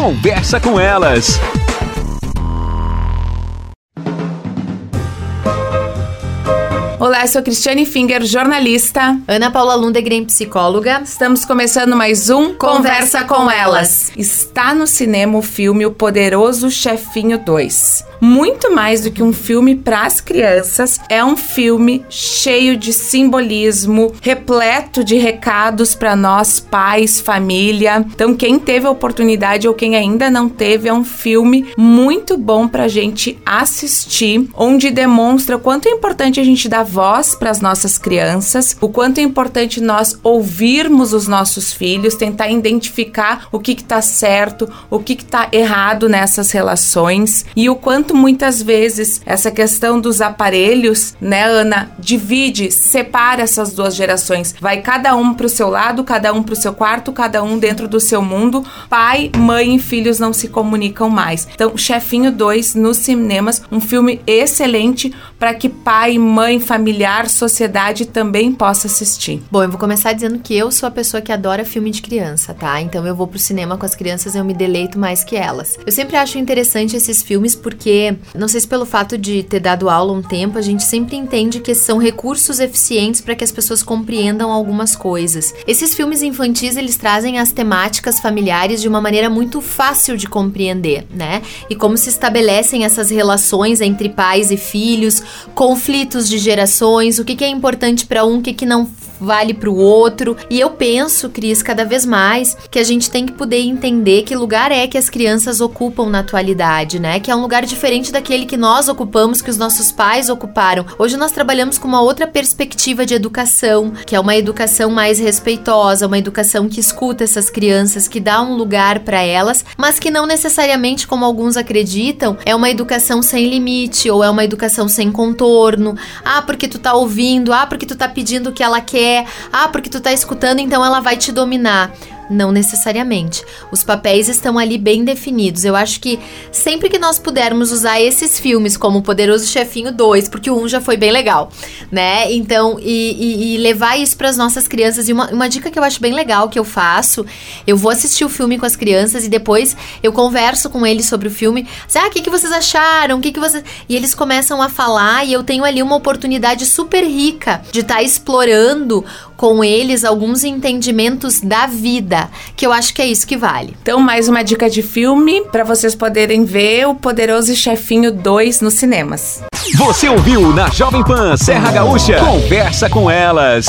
Conversa com elas. Olá, sou Cristiane Finger, jornalista. Ana Paula Lundegren, psicóloga. Estamos começando mais um Conversa, Conversa com Elas. Está no cinema o filme O Poderoso Chefinho 2 muito mais do que um filme para as crianças, é um filme cheio de simbolismo, repleto de recados para nós, pais, família. Então, quem teve a oportunidade ou quem ainda não teve, é um filme muito bom para a gente assistir, onde demonstra o quanto é importante a gente dar voz para as nossas crianças, o quanto é importante nós ouvirmos os nossos filhos, tentar identificar o que está certo, o que está errado nessas relações e o quanto quanto muitas vezes essa questão dos aparelhos, né, Ana, divide, separa essas duas gerações. Vai cada um pro seu lado, cada um pro seu quarto, cada um dentro do seu mundo. Pai, mãe e filhos não se comunicam mais. Então, Chefinho 2 nos cinemas, um filme excelente para que pai, mãe, familiar, sociedade também possa assistir. Bom, eu vou começar dizendo que eu sou a pessoa que adora filme de criança, tá? Então eu vou pro cinema com as crianças, eu me deleito mais que elas. Eu sempre acho interessante esses filmes porque não sei se pelo fato de ter dado aula um tempo, a gente sempre entende que são recursos eficientes para que as pessoas compreendam algumas coisas. Esses filmes infantis, eles trazem as temáticas familiares de uma maneira muito fácil de compreender, né? E como se estabelecem essas relações entre pais e filhos, conflitos de gerações, o que, que é importante para um, o que, que não vale para o outro. E eu penso, Cris, cada vez mais que a gente tem que poder entender que lugar é que as crianças ocupam na atualidade, né? Que é um lugar diferente daquele que nós ocupamos, que os nossos pais ocuparam. Hoje nós trabalhamos com uma outra perspectiva de educação, que é uma educação mais respeitosa, uma educação que escuta essas crianças, que dá um lugar para elas, mas que não necessariamente, como alguns acreditam, é uma educação sem limite ou é uma educação sem contorno. Ah, porque tu tá ouvindo, ah, porque tu tá pedindo o que ela quer ah, porque tu tá escutando, então ela vai te dominar. Não necessariamente. Os papéis estão ali bem definidos. Eu acho que sempre que nós pudermos usar esses filmes como Poderoso Chefinho 2, porque o 1 já foi bem legal, né? Então, e, e, e levar isso para as nossas crianças. E uma, uma dica que eu acho bem legal que eu faço: eu vou assistir o filme com as crianças e depois eu converso com eles sobre o filme. Ah, o que, que vocês acharam? O que, que vocês. E eles começam a falar e eu tenho ali uma oportunidade super rica de estar tá explorando com eles alguns entendimentos da vida, que eu acho que é isso que vale. Então, mais uma dica de filme para vocês poderem ver o Poderoso Chefinho 2 nos cinemas. Você ouviu na Jovem Pan Serra Gaúcha? Conversa com elas.